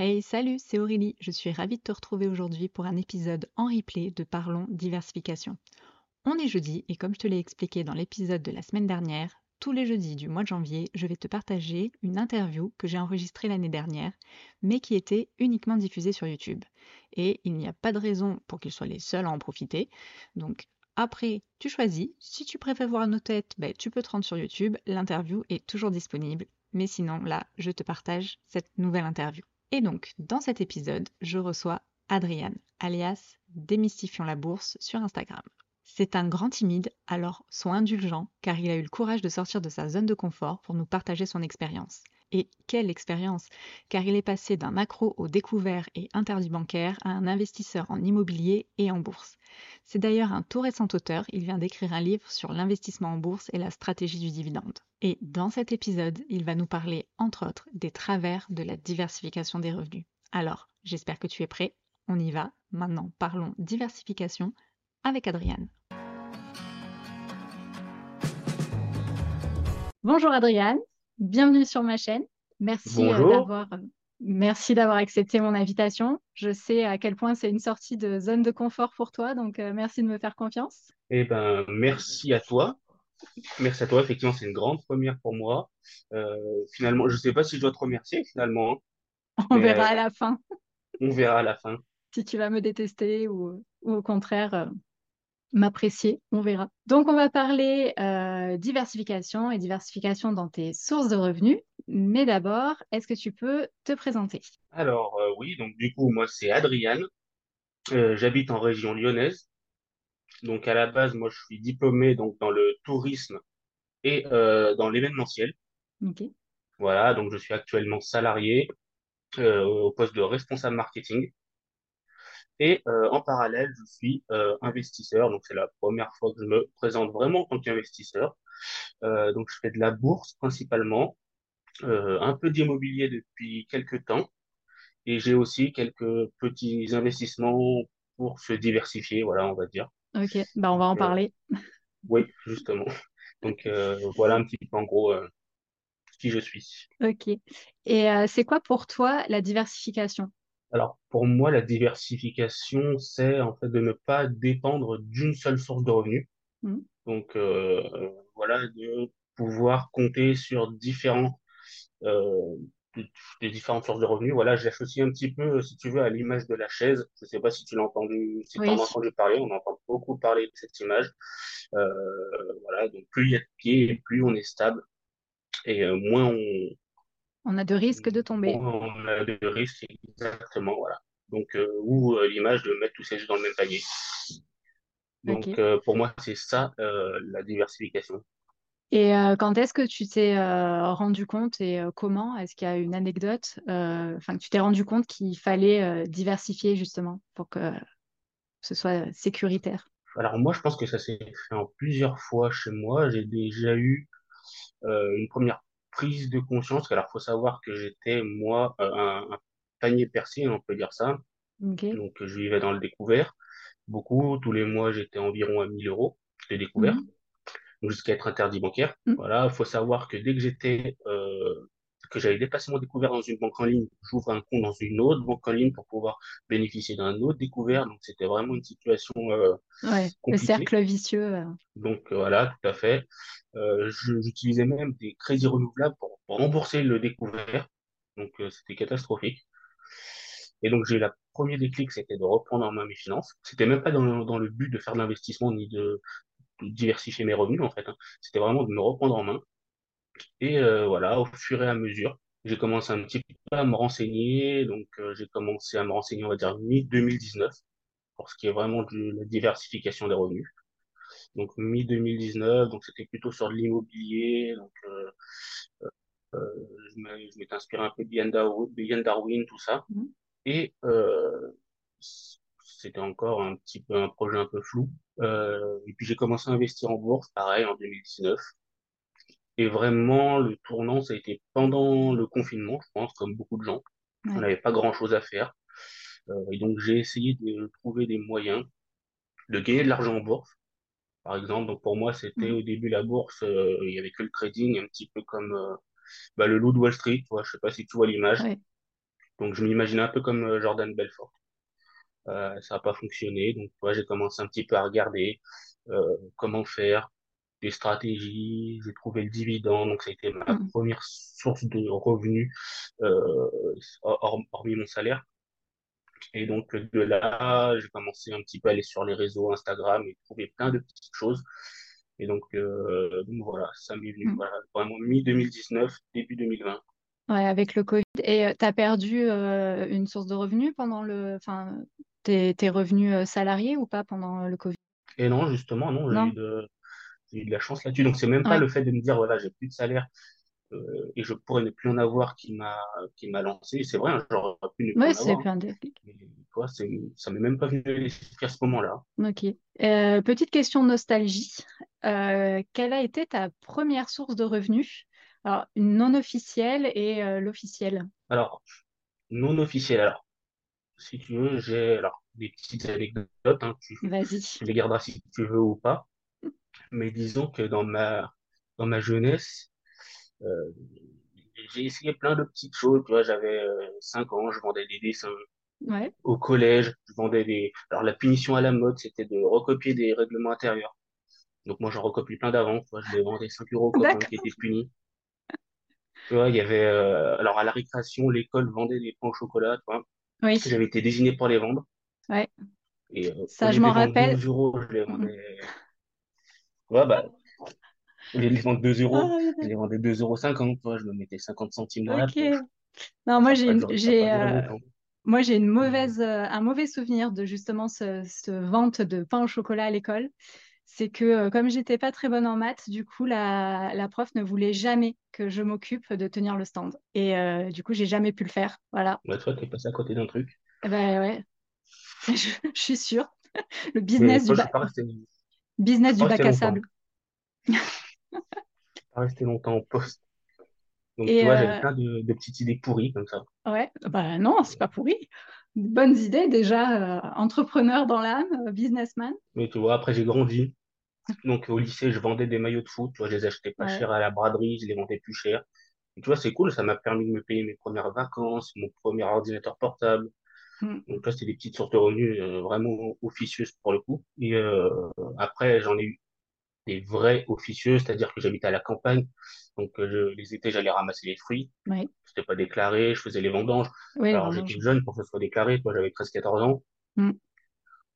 Hey, salut, c'est Aurélie. Je suis ravie de te retrouver aujourd'hui pour un épisode en replay de Parlons diversification. On est jeudi et comme je te l'ai expliqué dans l'épisode de la semaine dernière, tous les jeudis du mois de janvier, je vais te partager une interview que j'ai enregistrée l'année dernière, mais qui était uniquement diffusée sur YouTube. Et il n'y a pas de raison pour qu'ils soient les seuls à en profiter. Donc après, tu choisis. Si tu préfères voir nos têtes, ben, tu peux te rendre sur YouTube. L'interview est toujours disponible. Mais sinon, là, je te partage cette nouvelle interview. Et donc, dans cet épisode, je reçois Adriane, alias Démystifions la bourse sur Instagram. C'est un grand timide, alors sois indulgent, car il a eu le courage de sortir de sa zone de confort pour nous partager son expérience. Et quelle expérience Car il est passé d'un macro au découvert et interdit bancaire à un investisseur en immobilier et en bourse. C'est d'ailleurs un tout récent auteur, il vient d'écrire un livre sur l'investissement en bourse et la stratégie du dividende. Et dans cet épisode, il va nous parler, entre autres, des travers de la diversification des revenus. Alors, j'espère que tu es prêt. On y va. Maintenant, parlons diversification avec Adriane. Bonjour Adriane, bienvenue sur ma chaîne. Merci euh, d'avoir merci d'avoir accepté mon invitation. Je sais à quel point c'est une sortie de zone de confort pour toi, donc euh, merci de me faire confiance. Eh ben, merci à toi. Merci à toi. Effectivement, c'est une grande première pour moi. Euh, finalement, je ne sais pas si je dois te remercier finalement, hein, On mais verra euh, à la fin on verra à la fin. si tu vas me détester ou, ou au contraire euh, m'apprécier, on verra. Donc on va parler euh, diversification et diversification dans tes sources de revenus. Mais d'abord, est-ce que tu peux te présenter? Alors, euh, oui, donc du coup, moi, c'est Adriane. Euh, j'habite en région lyonnaise. Donc, à la base, moi, je suis diplômé donc, dans le tourisme et dans l'événementiel. Ok. Voilà, donc je suis actuellement salarié au poste de responsable marketing. Et euh, en parallèle, je suis euh, investisseur. Donc, c'est la première fois que je me présente vraiment en tant qu'investisseur. Euh, donc, je fais de la bourse principalement, un peu d'immobilier depuis quelques temps. Et j'ai aussi quelques petits investissements pour se diversifier, voilà, on va dire. Ok, bah on va en parler. oui, justement. Donc, voilà un petit peu en gros qui je suis. Ok. Et c'est quoi pour toi la diversification? Alors, pour moi, la diversification, c'est en fait de ne pas dépendre d'une seule source de revenus. Hmm. Donc, euh, voilà, de pouvoir compter sur différents, euh, des différentes sources de revenus. Voilà, je l'associe un petit peu, si tu veux, à l'image de la chaise. Je ne sais pas si tu l'as entendu, si tu en Oui, as entendu parler. On entend beaucoup parler de cette image. Euh, voilà, donc plus il y a de pieds, plus on est stable et euh, moins on, on a de risques de tomber. on a de risques. Exactement, voilà. Donc, euh, ou euh, l'image de mettre tous ses œufs dans le même panier. Donc, euh, pour moi, c'est ça, la diversification. Et quand est-ce que tu t'es rendu compte et comment? Est-ce qu'il y a une anecdote, enfin que tu t'es rendu compte qu'il fallait diversifier justement pour que ce soit sécuritaire? Alors moi, je pense que ça s'est fait en plusieurs fois chez moi. J'ai déjà eu une première prise de conscience. Alors, faut savoir que j'étais, moi, euh, un, un panier percé, on peut dire ça. Donc, je vivais dans le découvert. Beaucoup, tous les mois, j'étais environ à 1000 euros de découvert, Mhm. jusqu'à être interdit bancaire. Mhm. Voilà, faut savoir que dès que j'étais, euh, que j'avais dépassé mon découvert dans une banque en ligne, j'ouvre un compte dans une autre banque en ligne pour pouvoir bénéficier d'un autre découvert. Donc, c'était vraiment une situation euh, Ouais, le cercle vicieux. euh. Donc euh, voilà, tout à fait. Euh, j'utilisais même des crédits renouvelables pour, pour rembourser le découvert. Donc euh, c'était catastrophique. Et donc j'ai eu la premier déclic, c'était de reprendre en main mes finances. C'était même pas dans, dans le but de faire de l'investissement ni de, de diversifier mes revenus en fait. hein. C'était vraiment de me reprendre en main. Et euh, voilà, au fur et à mesure, j'ai commencé un petit peu à me renseigner. Donc euh, j'ai commencé à me renseigner, on va dire mi-2019, pour ce qui est vraiment de la diversification des revenus donc mi-2019, donc c'était plutôt sur de l'immobilier, donc euh, euh, je m'étais inspiré un peu de Ian Darwin, tout ça, Mhm. et euh, c'était encore un petit peu un projet un peu flou. Euh, et puis j'ai commencé à investir en bourse, pareil, en 2019. Et vraiment, le tournant, ça a été pendant le confinement, je pense, comme beaucoup de gens. On n'avait pas grand-chose à faire. Euh, et donc j'ai essayé de trouver des moyens de gagner de l'argent en bourse Par exemple, donc pour moi, c'était au début la bourse, euh, il y avait que le trading, un petit peu comme euh, bah, le loup de Wall Street, je sais pas si tu vois l'image. Ouais. Donc je m'imaginais un peu comme Jordan Belfort. Ça n'a pas fonctionné, donc j'ai commencé un petit peu à regarder comment faire, des stratégies, j'ai trouvé le dividende, donc ça a été ma Mm. première source de revenus euh, hormis mon salaire. Et donc de là, j'ai commencé un petit peu à aller sur les réseaux Instagram et trouver plein de petites choses. Et donc, euh, donc voilà, ça m'est venu Mm. voilà, vraiment mi-2019, début 2020. Ouais, avec le Covid. Et tu as perdu euh, une source de revenus pendant le, enfin, tes, revenus euh, salariés ou pas pendant le Covid? Et non, justement, non, eu Non? de, j'ai eu de la chance là-dessus. Donc c'est même pas Ouais. le fait de me dire, voilà, j'ai plus de salaire euh, et je pourrais ne plus en avoir qui m'a qui m'a lancé. C'est vrai, hein, j'aurais pu ne plus Ouais, en c'est avoir. plein de... Mais toi, ça m'est même pas venu à ce moment-là. Ok. Euh, petite question nostalgie. Euh, quelle a été ta première source de revenus? Alors, une non officielle et l'officielle. Alors, non officiel. Alors, si tu veux, j'ai alors des petites anecdotes, hein, tu, Vas-y. tu les garderas si tu veux ou pas. Mais disons que dans ma dans ma jeunesse, euh, j'ai essayé plein de petites choses. Tu vois, j'avais euh, 5 ans, je vendais des dessins. Ouais. Au collège, je vendais des. Alors la punition à la mode, c'était de recopier des règlements intérieurs. Donc moi, j'en recopie plein d'avant. Tu vois, je les vendais 5 euros aux copains qui étaient punis. Tu vois, il y avait. euh, Alors à la récréation, l'école vendait des pains au chocolat. Tu vois, Oui. j'avais été désigné pour les vendre. Ouais. Et euh, Ça, je m'en rappelle. 12 euros, je les Mm. vendais. Vois, bah, au lieu de les vendre 2 euros, Ah, je les vendais 2,50 euros. cinquante, Tu vois, je me mettais 50 centimes dans la ok. poche. Non, moi, j'ai Après, une- je- ça n'a pas j'ai, duré euh, longtemps. moi, j'ai une Mais, mauvaise, euh, un mauvais souvenir de justement ce, ce vente de pain au chocolat à l'école. C'est que euh, comme j'étais pas très bonne en maths, du coup, la, la prof ne voulait jamais que je m'occupe de tenir le stand. Et euh, du coup, j'ai jamais pu le faire. Voilà. bah, toi, t'es passé à côté d'un truc. Eh ben ouais, je, je suis sûre. Le Mais business du, toi, je suis ba- pas resté, je business du bac à sable. Pas resté longtemps au poste. Donc, tu vois, j'avais euh, plein de, de petites idées pourries comme ça. ouais, bah non, c'est pas pourri. Bonnes idées déjà. euh, entrepreneur dans l'âme, euh, businessman. Mais tu vois, après, j'ai grandi. Donc, au lycée, je vendais des maillots de foot. Tu vois, je les achetais pas Ouais. cher à la braderie, je les vendais plus cher. Et tu vois, c'est cool. Ça m'a permis de me payer mes premières vacances, mon premier ordinateur portable. Mm. Donc, là, c'était des petites sources de revenus euh, vraiment officieuses pour le coup. Et euh, après, j'en ai eu des vrais officieux, c'est-à-dire que j'habitais à la campagne. Donc, euh, je- les étés, j'allais ramasser les fruits. Ouais. C'était pas déclaré, je faisais les vendanges. Oui, Alors, j'étais jeune pour que ce soit déclaré. Toi, j'avais 13-14 ans. Mm.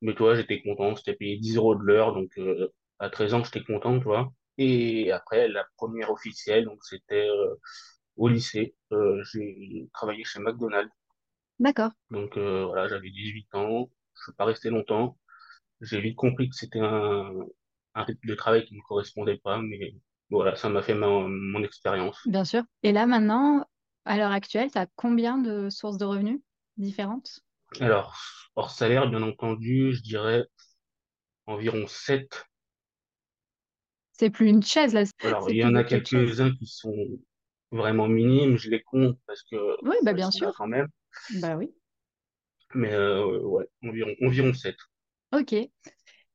Mais toi, j'étais content, c'était payé 10 euros de l'heure, donc euh, à 13 ans, j'étais content, tu vois. Et après, la première officielle, donc c'était euh, au lycée. Euh, j'ai travaillé chez McDonald's. D'accord. Donc euh, voilà, j'avais 18 ans, je suis pas resté longtemps. J'ai vite compris que c'était un, un rythme de travail qui ne me correspondait pas, mais voilà, ça m'a fait ma- mon expérience. Bien sûr. Et là, maintenant, à l'heure actuelle, tu as combien de sources de revenus différentes? Alors, hors salaire, bien entendu, je dirais environ 7. C'est plus une chaise, là, Alors, il y en a quelques-uns qui sont vraiment minimes, je les compte parce que Oui, bah bien sûr. quand même. Bah oui. Mais euh, ouais, environ, environ 7. Ok. Et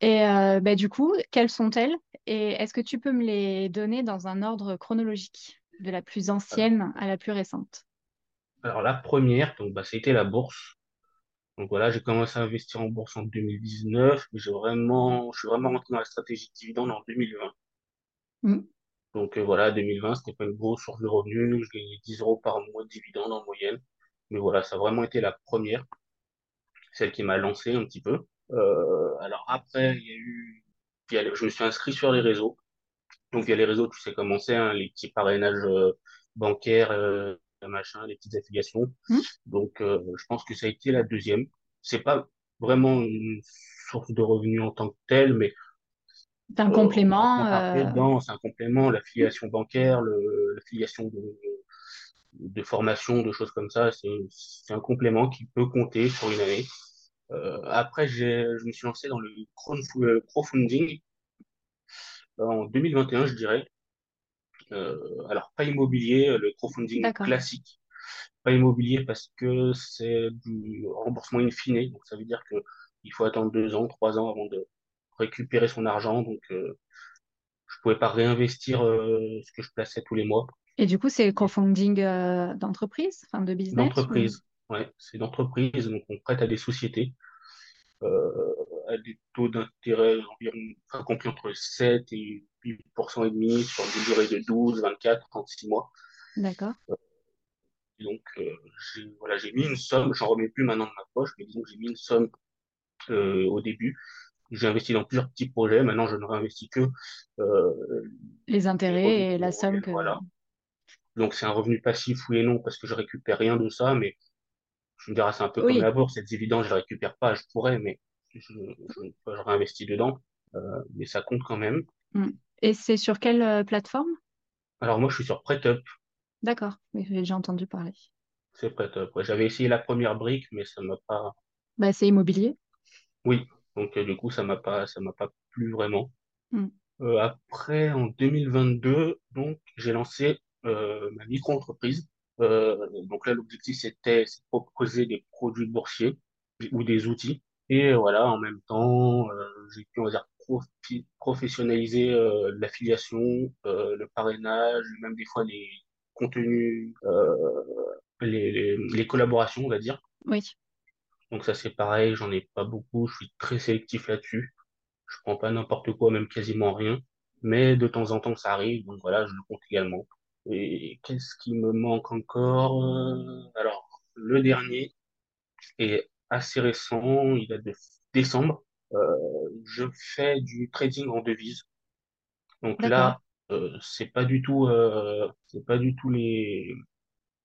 euh, bah, du coup, quelles sont-elles? Et est-ce que tu peux me les donner dans un ordre chronologique, de la plus ancienne à la plus récente? alors, la première, donc, bah, c'était la bourse. Donc voilà, j'ai commencé à investir en bourse en 2019, mais j'ai vraiment, je suis vraiment rentré dans la stratégie de dividende en 2020. Mm. Donc euh, voilà, 2020, c'était pas une grosse source de revenus, je gagnais 10 euros par mois de dividende en moyenne. Mais voilà, ça a vraiment été la première, celle qui m'a lancé un petit peu. Euh, alors après, il y a eu, je me suis inscrit sur les réseaux. Donc, il y a les réseaux, tu sais comment c'est, hein, les petits parrainages euh, bancaires, euh, machin, les petites affiliations. Mm. Donc, euh, je pense que ça a été la deuxième. C'est pas vraiment une source de revenus en tant que telle, mais C'est un euh, complément. c'est un complément, l'affiliation bancaire, l'affiliation de, de formation, de choses comme ça, c'est, c'est un complément qui peut compter sur une année. Euh, après, j'ai, je me suis lancé dans le euh, crowdfunding euh, en 2021, je dirais. Euh, alors, pas immobilier, le crowdfunding classique. Pas immobilier parce que c'est du remboursement in fine. Donc, ça veut dire que il faut attendre deux ans, trois ans avant de récupérer son argent. Donc, euh, je pouvais pas réinvestir euh, ce que je plaçais tous les mois. Et du coup, c'est crowdfunding euh, d'entreprise, enfin de business ou... D'entreprise. Ouais, c'est une entreprise, donc on prête à des sociétés euh, à des taux d'intérêt environ, enfin, compris entre 7 et 8% et demi sur des durées de 12, 24, 36 mois. D'accord. Donc, euh, j'ai voilà, j'ai mis une somme, j'en remets plus maintenant de ma poche, mais disons que j'ai mis une somme euh, au début. J'ai investi dans plusieurs petits projets. Maintenant, je ne réinvestis que euh, Les intérêts et la somme que... Voilà. Donc, c'est un revenu passif, oui et non, parce que je récupère rien de ça, mais je me dirais, c'est un peu comme la bourse, c'est évident, je ne récupère pas, je pourrais, mais je, je, je réinvestis dedans, euh, mais ça compte quand même. Mm. Et c'est sur quelle euh, plateforme? Alors, moi, je suis sur PrêtUp, D'accord. Oui, j'ai déjà entendu parler. c'est PrêtUp. Ouais, j'avais essayé la première brique, mais ça m'a pas, Bah, c'est immobilier. oui, donc euh, du coup, ça m'a pas, ça pas plu vraiment. Mm. Après, en 2022, donc, j'ai lancé ma micro-entreprise. Euh, donc là, l'objectif, c'était de proposer des produits boursiers ou des outils. Et euh, voilà, en même temps, euh, j'ai pu, on va dire, professionnaliser euh, l'affiliation, euh, le parrainage, même des fois les contenus, euh, les, les, les collaborations, on va dire. Oui. Donc ça, c'est pareil, j'en ai pas beaucoup, je suis très sélectif là-dessus. Je prends pas n'importe quoi, même quasiment rien. Mais de temps en temps, ça arrive, donc voilà, je le compte également. Et qu'est-ce qui me manque encore? Euh, Alors, le dernier est assez récent, il date de décembre. Euh, je fais du trading en devise. Donc là, euh, c'est pas du tout, euh, c'est pas du tout les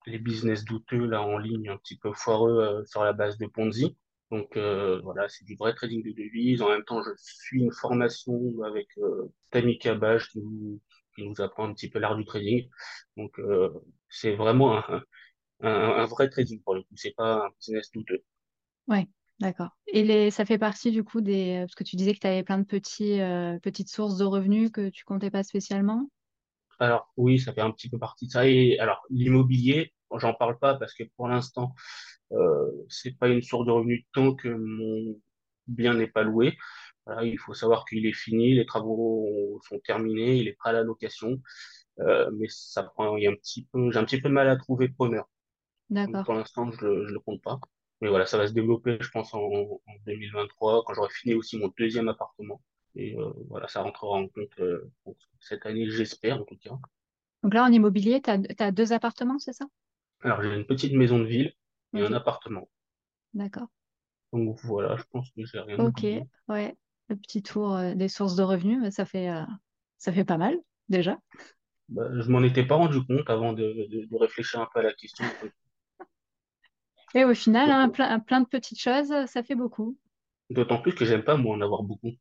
les business douteux là en ligne, un petit peu foireux sur la base de Ponzi. Donc voilà, c'est du vrai trading de devises. En même temps, je suis une formation avec Tammy Cabage qui nous, qui nous apprend un petit peu l'art du trading. Donc euh, c'est vraiment un, un, un vrai trading pour le coup. C'est pas un business douteux. Ouais. D'accord. Et les... ça fait partie du coup des... Parce que tu disais que tu avais plein de petits, euh, petites sources de revenus que tu comptais pas spécialement. Alors oui, ça fait un petit peu partie de ça. Et alors l'immobilier, j'en parle pas parce que pour l'instant, euh, c'est pas une source de revenus tant que mon bien n'est pas loué. Voilà, il faut savoir qu'il est fini, les travaux sont terminés, il est prêt à la location, euh, mais ça prend, il y a un petit peu, j'ai un petit peu de mal à trouver preneur. D'accord. pour l'instant, je, je le compte pas. Mais voilà, ça va se développer, je pense, en, en 2023, quand j'aurai fini aussi mon deuxième appartement. Et euh, voilà, ça rentrera en compte euh, pour cette année, j'espère en tout cas. Donc là, en immobilier, tu as, deux appartements, c'est ça? Alors, j'ai une petite maison de ville et un appartement. D'accord. Donc voilà, je pense que j'ai rien Ok. Ouais. Le petit tour euh, des sources de revenus, bah, ça fait, euh, ça fait pas mal déjà. Bah, je m'en étais pas rendu compte avant de, de, de réfléchir un peu à la question. Et au final, hein, plein, plein de petites choses, ça fait beaucoup. D'autant plus que j'aime pas, moi, en avoir beaucoup.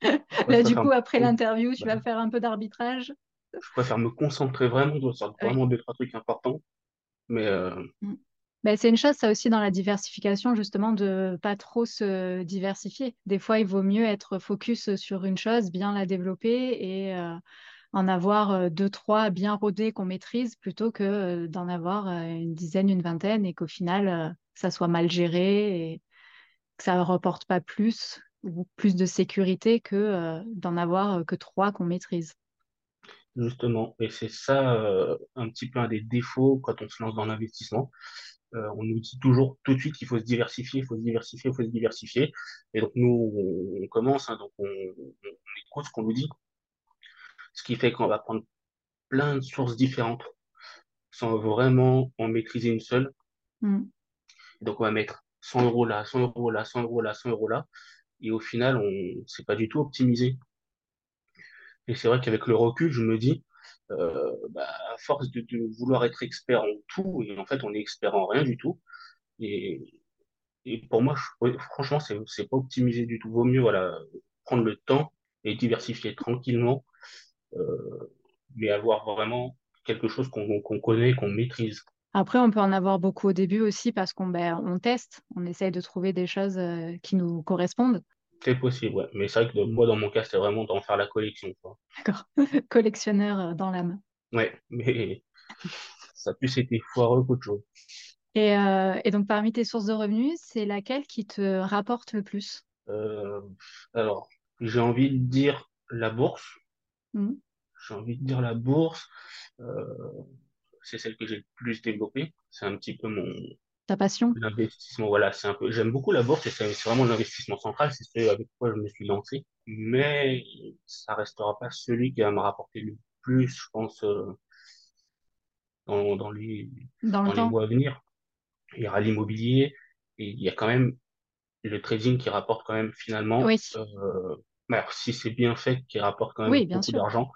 Là, du coup, après l'interview, tu bah, vas faire un peu d'arbitrage? je préfère me concentrer vraiment sur vraiment deux, trois trucs importants. Mais euh, Mm. Ben, c'est une chose, ça aussi, dans la diversification, justement, de pas trop se diversifier. Des fois, il vaut mieux être focus sur une chose, bien la développer et euh, en avoir euh, deux, trois bien rodés qu'on maîtrise plutôt que euh, d'en avoir une dizaine, une vingtaine et qu'au final, ça soit mal géré et que ça ne reporte pas plus ou plus de sécurité que d'en avoir que trois qu'on maîtrise. justement, et c'est ça un petit peu un des défauts quand on se lance dans l'investissement. Euh, on nous dit toujours tout de suite qu'il faut se diversifier, il faut se diversifier, il faut se diversifier. Et donc nous, on, on commence, hein, donc on, on écoute ce qu'on nous dit, ce qui fait qu'on va prendre plein de sources différentes sans vraiment en maîtriser une seule. Mm. Donc on va mettre 100 euros là, 100 euros là, 100 euros là, 100 euros là. Et au final, on c'est pas du tout optimisé. Et c'est vrai qu'avec le recul, je me dis, euh, bah, à force de, vouloir être expert en tout, et en fait, on est expert en rien du tout. Et, pour moi, franchement, c'est c'est pas optimisé du tout. Vaut mieux, prendre le temps et diversifier tranquillement, euh, mais avoir vraiment quelque chose qu'on connaît, qu'on maîtrise. Après, on peut en avoir beaucoup au début aussi parce qu'on ben, teste, on essaye de trouver des choses euh, qui nous correspondent. C'est possible, ouais. Mais c'est vrai que de- moi, dans mon cas, c'était vraiment d'en faire la collection, quoi. D'accord. Collectionneur euh, dans l'âme. Ouais, mais ça a plus été foireux qu'autre chose. Et, euh, et donc, parmi tes sources de revenus, c'est laquelle qui te rapporte le plus? Euh, alors, j'ai envie de dire la bourse. Mm. J'ai envie de dire la bourse. Euh, c'est celle que j'ai le plus développée. C'est un petit peu mon Ta passion? l'investissement. Voilà, c'est un peu. J'aime beaucoup la bourse et c'est vraiment l'investissement central. C'est ce avec quoi je me suis lancé. Mais ça restera pas celui qui va me rapporter le plus, je pense, euh, dans, dans les Dans le dans les mois à venir. Il y aura l'immobilier et il y a quand même le trading qui rapporte quand même finalement. Oui, Euh, alors, si c'est bien fait, qui rapporte quand même oui, beaucoup d'argent.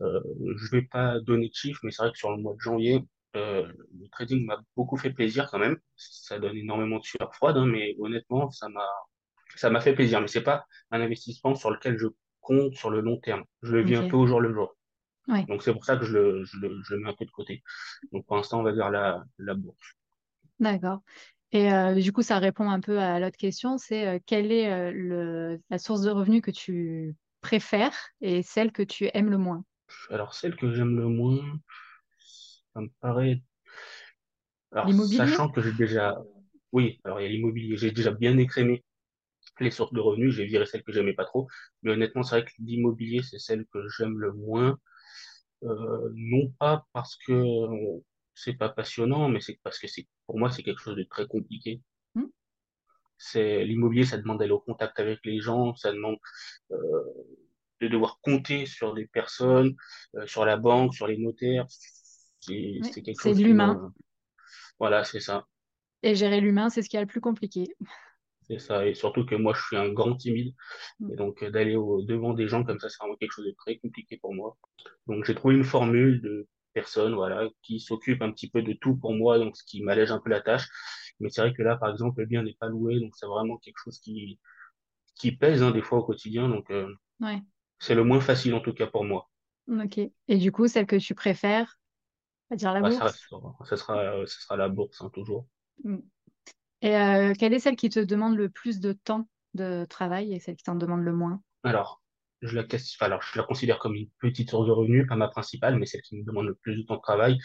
Euh, je vais pas donner de chiffres, mais c'est vrai que sur le mois de janvier, euh, le trading m'a beaucoup fait plaisir quand même. Ça donne énormément de sueur froide, hein, mais honnêtement, ça m'a ça m'a fait plaisir. Mais c'est pas un investissement sur lequel je compte sur le long terme. Je le vis un peu au jour le jour. Ouais, Donc c'est pour ça que je le, je le, je le mets un peu de côté. Donc pour l'instant, on va dire la, la bourse. d'accord. Et euh, du coup, ça répond un peu à l'autre question, c'est euh, quelle est le, la source de revenus que tu préfères et celle que tu aimes le moins? Alors celle que j'aime le moins, ça me paraît. Alors sachant que j'ai déjà, oui, alors il y a l'immobilier, j'ai déjà bien écrémé les sources de revenus, j'ai viré celles que j'aimais pas trop. Mais honnêtement, c'est vrai que l'immobilier, c'est celle que j'aime le moins. Euh, non pas parce que c'est pas passionnant, mais c'est parce que c'est, pour moi, c'est quelque chose de très compliqué. Hmm C'est, l'immobilier, ça demande d'aller au contact avec les gens, ça demande, euh, de devoir compter sur des personnes, euh, sur la banque, sur les notaires. C'est, de l'humain. voilà, c'est ça. Et gérer l'humain, c'est ce qui est le plus compliqué. C'est ça. Et surtout que moi, je suis un grand timide. Hmm. Et donc, euh, d'aller devant des gens comme ça, c'est vraiment quelque chose de très compliqué pour moi. Donc, j'ai trouvé une formule de personnes, voilà, qui s'occupent un petit peu de tout pour moi, donc ce qui m'allège un peu la tâche. Mais c'est vrai que là, par exemple, le bien n'est pas loué, donc c'est vraiment quelque chose qui, qui pèse, hein, des fois au quotidien. Donc, euh, Ouais, c'est le moins facile, en tout cas, pour moi. ok. Et du coup, celle que tu préfères, on va dire la Bah, ça bourse? restera, ça sera, euh, ça sera la bourse, hein, toujours. Hmm. Et euh, quelle est celle qui te demande le plus de temps de travail et celle qui t'en demande le moins? Alors, je la, alors, je la considère comme une petite source de revenus, pas ma principale, mais celle qui me demande le plus de temps de travail.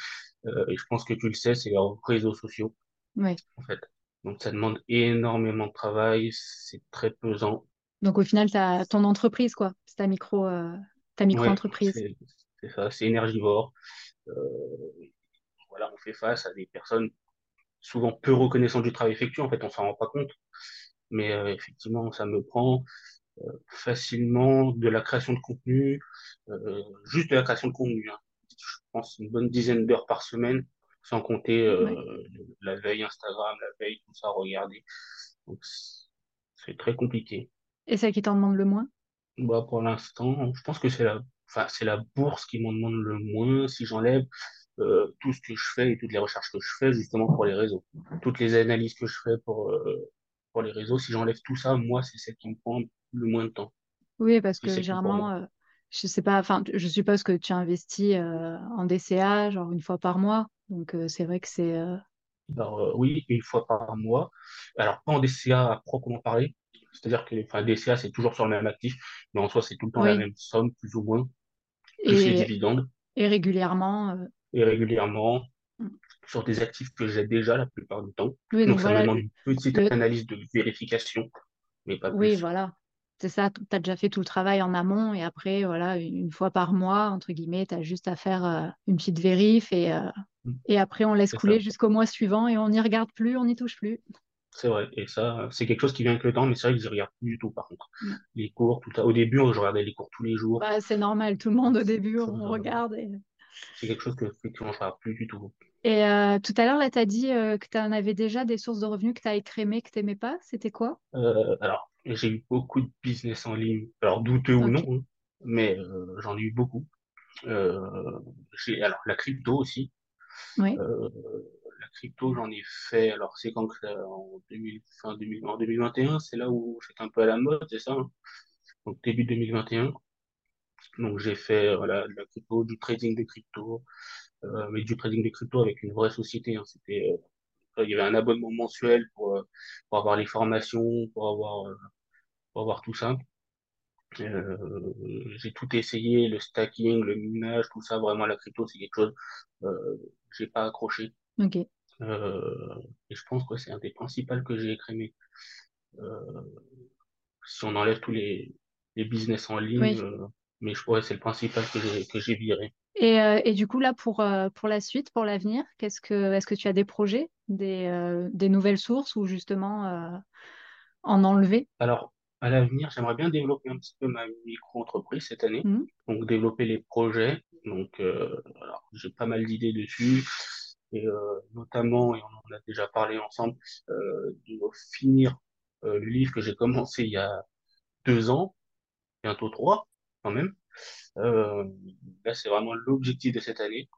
Euh, et je pense que tu le sais, c'est les réseaux sociaux. Oui. en fait. Donc ça demande énormément de travail, c'est très pesant. Donc au final, t'as ton entreprise, quoi. C'est ta micro, euh, Ouais, micro-entreprise. c'est c'est ça, c'est énergivore. Euh, voilà, on fait face à des personnes souvent peu reconnaissantes du travail effectué. En fait, on s'en rend pas compte, mais euh, effectivement, ça me prend facilement de la création de contenu, euh, juste de la création de contenu. hein. Je pense une bonne dizaine d'heures par semaine, sans compter Ouais. euh, la veille Instagram, la veille tout ça, regarder. Donc c'est très compliqué. Et celle qui t'en demande le moins? Bah, pour l'instant, je pense que c'est la, enfin, c'est la bourse qui m'en demande le moins si j'enlève euh, tout ce que je fais et toutes les recherches que je fais justement pour les réseaux. Toutes les analyses que je fais pour, euh, pour les réseaux, si j'enlève tout ça, moi, c'est celle qui me prend le moins de temps, Oui, parce que généralement, euh, je sais pas, enfin, je suppose que tu investis en DCA, genre une fois par mois. Donc c'est vrai que c'est. Alors, euh, oui, une fois par mois. Alors, pas en DCA à proprement parler. C'est-à-dire que, enfin, DCA, c'est toujours sur le même actif, mais en soi, c'est tout le temps la même somme, plus ou moins, les Et, dividendes, et régulièrement. euh, et régulièrement. mm. sur des actifs que j'ai déjà la plupart du temps. Oui, donc Donc ça me demande une petite le- analyse de vérification, mais pas oui, voilà. C'est ça, tu as déjà fait tout le travail en amont et après, voilà, une fois par mois, entre guillemets, tu as juste à faire euh, une petite vérif et, euh, et après, on laisse couler jusqu'au mois suivant et on n'y regarde plus, on n'y touche plus. C'est vrai. Et ça, c'est quelque chose qui vient avec le temps, mais c'est vrai que je regarde plus du tout par contre. Mm. Les cours, tout ça. Au début, je regardais les cours tous les jours. Bah, c'est normal, tout le monde au début, on euh, regarde. Et, c'est quelque chose que effectivement je regarde plus du tout. et euh, tout à l'heure, là, tu as dit euh, que tu en avais déjà des sources de revenus que tu as écrémées, que tu n'aimais pas. C'était quoi? Euh, alors, j'ai eu beaucoup de business en ligne, alors douteux ou non, hein, mais euh, j'en ai eu beaucoup. Euh, alors la crypto aussi. Oui, Euh, crypto, j'en ai fait. Alors, c'est quand ça, en 2000, fin 2000, en 2021, c'est là où c'est un peu à la mode, c'est ça? hein Donc, début 2021. Donc, j'ai fait voilà, de la crypto, du trading de crypto, euh, mais du trading de crypto avec une vraie société. hein. C'était, euh, il y avait un abonnement mensuel pour, euh, pour avoir les formations, pour avoir, euh, pour avoir tout ça. Euh, j'ai tout essayé, le stacking, le minage, tout ça. Vraiment, la crypto, c'est quelque chose. Euh, j'ai pas accroché. Euh, et je pense que c'est un des principaux que j'ai écrémé. Euh, si on enlève tous les, les business en ligne, Oui. euh, mais je pourrais, c'est le principal que j'ai viré. Et, euh, et du coup, là, pour, pour la suite, pour l'avenir, qu'est-ce que, est-ce que tu as des projets, des, des nouvelles sources ou justement en enlever? Alors, à l'avenir, j'aimerais bien développer un petit peu ma micro-entreprise cette année. Mhm. Donc, développer les projets. Donc, j'ai pas mal d'idées dessus. Et euh, notamment, et on en a déjà parlé ensemble, euh, de finir euh, le livre que j'ai commencé il y a deux ans, bientôt trois, quand même. Là, c'est vraiment l'objectif de cette année.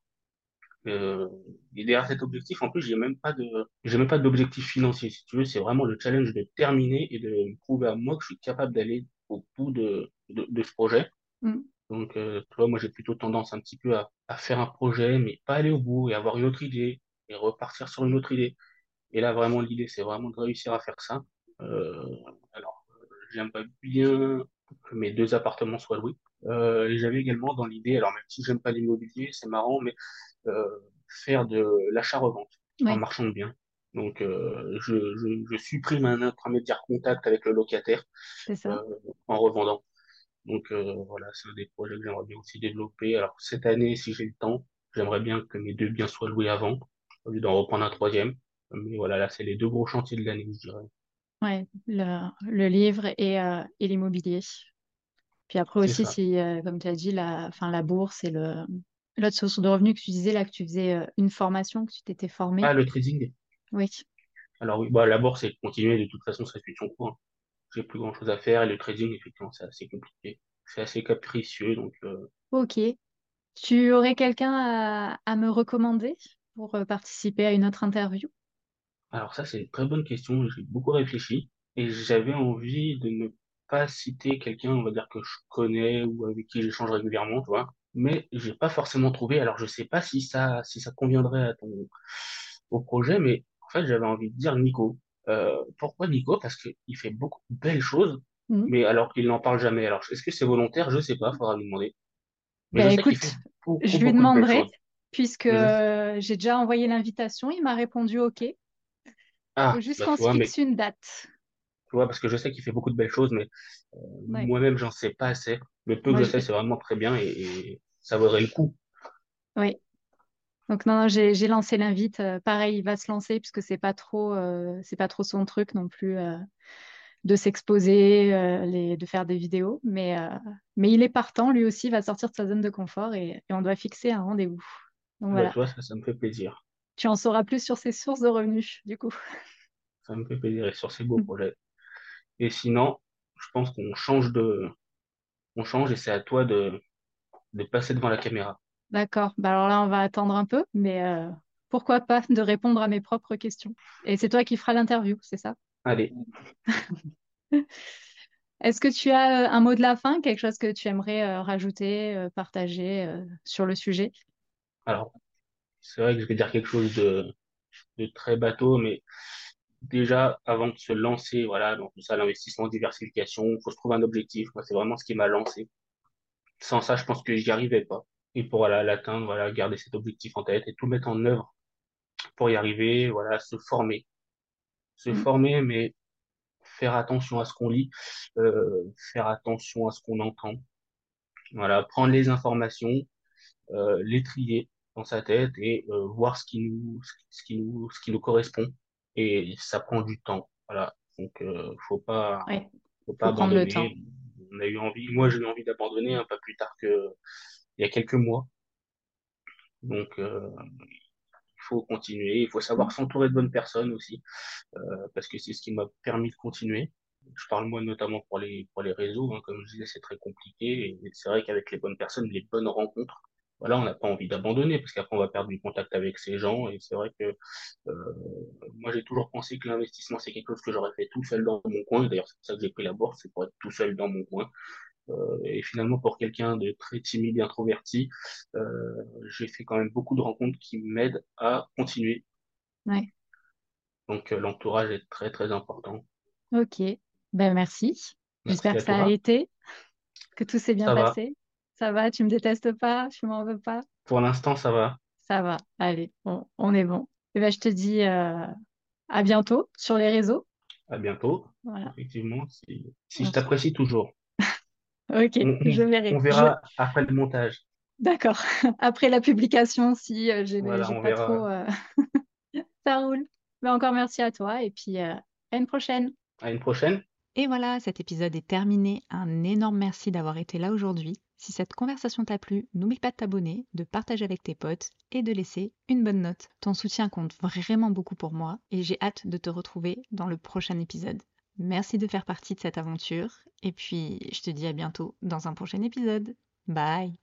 Et derrière cet objectif, en plus, j'ai même pas de, j'ai même pas d'objectif financier, si tu veux. C'est vraiment le challenge de terminer et de prouver à moi que je suis capable d'aller au bout de, de, ce projet. Mhm. Donc, euh, tu vois, moi, j'ai plutôt tendance un petit peu à, à faire un projet, mais pas aller au bout et avoir une autre idée et repartir sur une autre idée. Et là, vraiment, l'idée, c'est vraiment de réussir à faire ça. Euh, alors, j'aimerais bien que mes deux appartements soient loués. Euh, et j'avais également dans l'idée, alors même si j'aime pas l'immobilier, c'est marrant, mais euh, faire de l'achat-revente en Ouais, marchand de biens. Donc, euh, je, je, je supprime un intermédiaire contact avec le locataire ça. euh, en revendant. Donc, euh, voilà, c'est un des projets que j'aimerais bien aussi développer. Alors, cette année, si j'ai le temps, j'aimerais bien que mes deux biens soient loués avant, au lieu d'en reprendre un troisième. Mais voilà, là, c'est les deux gros chantiers de l'année, je dirais. Ouais, le, le livre et, euh, et l'immobilier. Puis après aussi, si, euh, comme tu as dit, la, la bourse et le, l'autre source de revenus que tu disais là, que tu faisais euh, une formation, que tu t'étais formé. Ah, le trading. Oui, Alors oui, bah, la bourse, c'est continuer, de toute façon, ça suit son cours. hein. J'ai plus grand-chose à faire et le trading, effectivement, c'est assez compliqué. C'est assez capricieux, donc euh, ok. Tu aurais quelqu'un à, à me recommander pour euh, participer à une autre interview? Alors ça, c'est une très bonne question. J'ai beaucoup réfléchi et j'avais envie de ne pas citer quelqu'un, on va dire que je connais ou avec qui j'échange régulièrement, tu vois. Mais j'ai pas forcément trouvé. Alors je sais pas si ça, si ça conviendrait à ton au projet, mais en fait j'avais envie de dire Nico. Euh, pourquoi Nico? Parce que il fait beaucoup de belles choses, Mhm. mais alors qu'il n'en parle jamais. Alors est-ce que c'est volontaire? Je sais pas. Faudra lui demander. Mais je sais qu'il écoute, beaucoup je lui de demanderai, puisque je... j'ai déjà envoyé l'invitation, il m'a répondu OK. Faut Ah, juste bah qu'on se mais fixe une date. tu vois, parce que je sais qu'il fait beaucoup de belles choses, mais euh, Ouais. moi-même, j'en sais pas assez. Le peu que je je... sais, c'est vraiment très bien et, et ça vaudrait le coup. Oui. Donc non, non, j'ai lancé l'invite. Euh, pareil, il va se lancer puisque c'est pas trop, euh, c'est pas trop son truc non plus euh, de s'exposer, euh, de faire des vidéos. Mais, euh, mais il est partant, lui aussi, il va sortir de sa zone de confort et, et on doit fixer un rendez-vous. Donc Ah bah, voilà, ça, ça me fait plaisir. tu en sauras plus sur ses sources de revenus, du coup. Ça me fait plaisir et sur ces beaux projets. Et sinon, je pense qu'on change de, on change et c'est à toi de, de passer devant la caméra. D'accord. Bah alors là, on va attendre un peu, mais euh, pourquoi pas de répondre à mes propres questions. Et c'est toi qui feras l'interview, c'est ça? Allez. Est-ce que tu as euh, un mot de la fin, quelque chose que tu aimerais euh, rajouter, euh, partager euh, sur le sujet? Alors, c'est vrai que je vais dire quelque chose de, de très bateau, mais déjà, avant de se lancer, voilà, dans tout ça, l'investissement, diversification, il faut se trouver un objectif. Moi, c'est vraiment ce qui m'a lancé. Sans ça, je pense que j'y arrivais pas. Et pour voilà, l'atteindre, voilà, garder cet objectif en tête et tout mettre en œuvre pour y arriver, voilà, se former. Se Mm. former, mais faire attention à ce qu'on lit, euh, faire attention à ce qu'on entend. Voilà, prendre les informations, euh, les trier dans sa tête et euh, voir ce qui nous, ce qui nous, ce qui nous correspond. Et ça prend du temps. Voilà. Donc, euh, faut pas, Ouais, faut pas faut prendre le temps. abandonner. On a eu envie, moi j'ai eu envie d'abandonner un peu plus tard que il y a quelques mois. Donc, euh, il faut continuer. Il faut savoir s'entourer de bonnes personnes aussi, euh, parce que c'est ce qui m'a permis de continuer. Je parle moi notamment pour les pour les réseaux, hein, comme je disais, c'est très compliqué. Et c'est vrai qu'avec les bonnes personnes, les bonnes rencontres, voilà, on n'a pas envie d'abandonner parce qu'après on va perdre du contact avec ces gens. Et c'est vrai que euh, moi j'ai toujours pensé que l'investissement c'est quelque chose que j'aurais fait tout seul dans mon coin. D'ailleurs c'est pour ça que j'ai pris la bourse, c'est pour être tout seul dans mon coin. Euh, et finalement pour quelqu'un de très timide et introverti, euh, j'ai fait quand même beaucoup de rencontres qui m'aident à continuer. Ouais, Donc euh, l'entourage est très très important. ok. Ben merci. J'espère que ça a été, que tout s'est bien Ça va. passé. Ça va, tu me détestes pas, tu m'en veux pas? Pour l'instant, ça va. Ça va, allez, on, on est bon. Et ben, je te dis euh, à bientôt sur les réseaux. À bientôt. Voilà. Effectivement, si, si je t'apprécie toujours. Ok, On, je verrai. on Je, verra après le montage. D'accord. Après la publication, si euh, j'ai Voilà, pas verra. trop... euh, Ça roule. Mais encore merci à toi et puis euh, à une prochaine. À une prochaine. Et voilà, cet épisode est terminé. Un énorme merci d'avoir été là aujourd'hui. Si cette conversation t'a plu, n'oublie pas de t'abonner, de partager avec tes potes et de laisser une bonne note. Ton soutien compte vraiment beaucoup pour moi et j'ai hâte de te retrouver dans le prochain épisode. Merci de faire partie de cette aventure et puis je te dis à bientôt dans un prochain épisode. Bye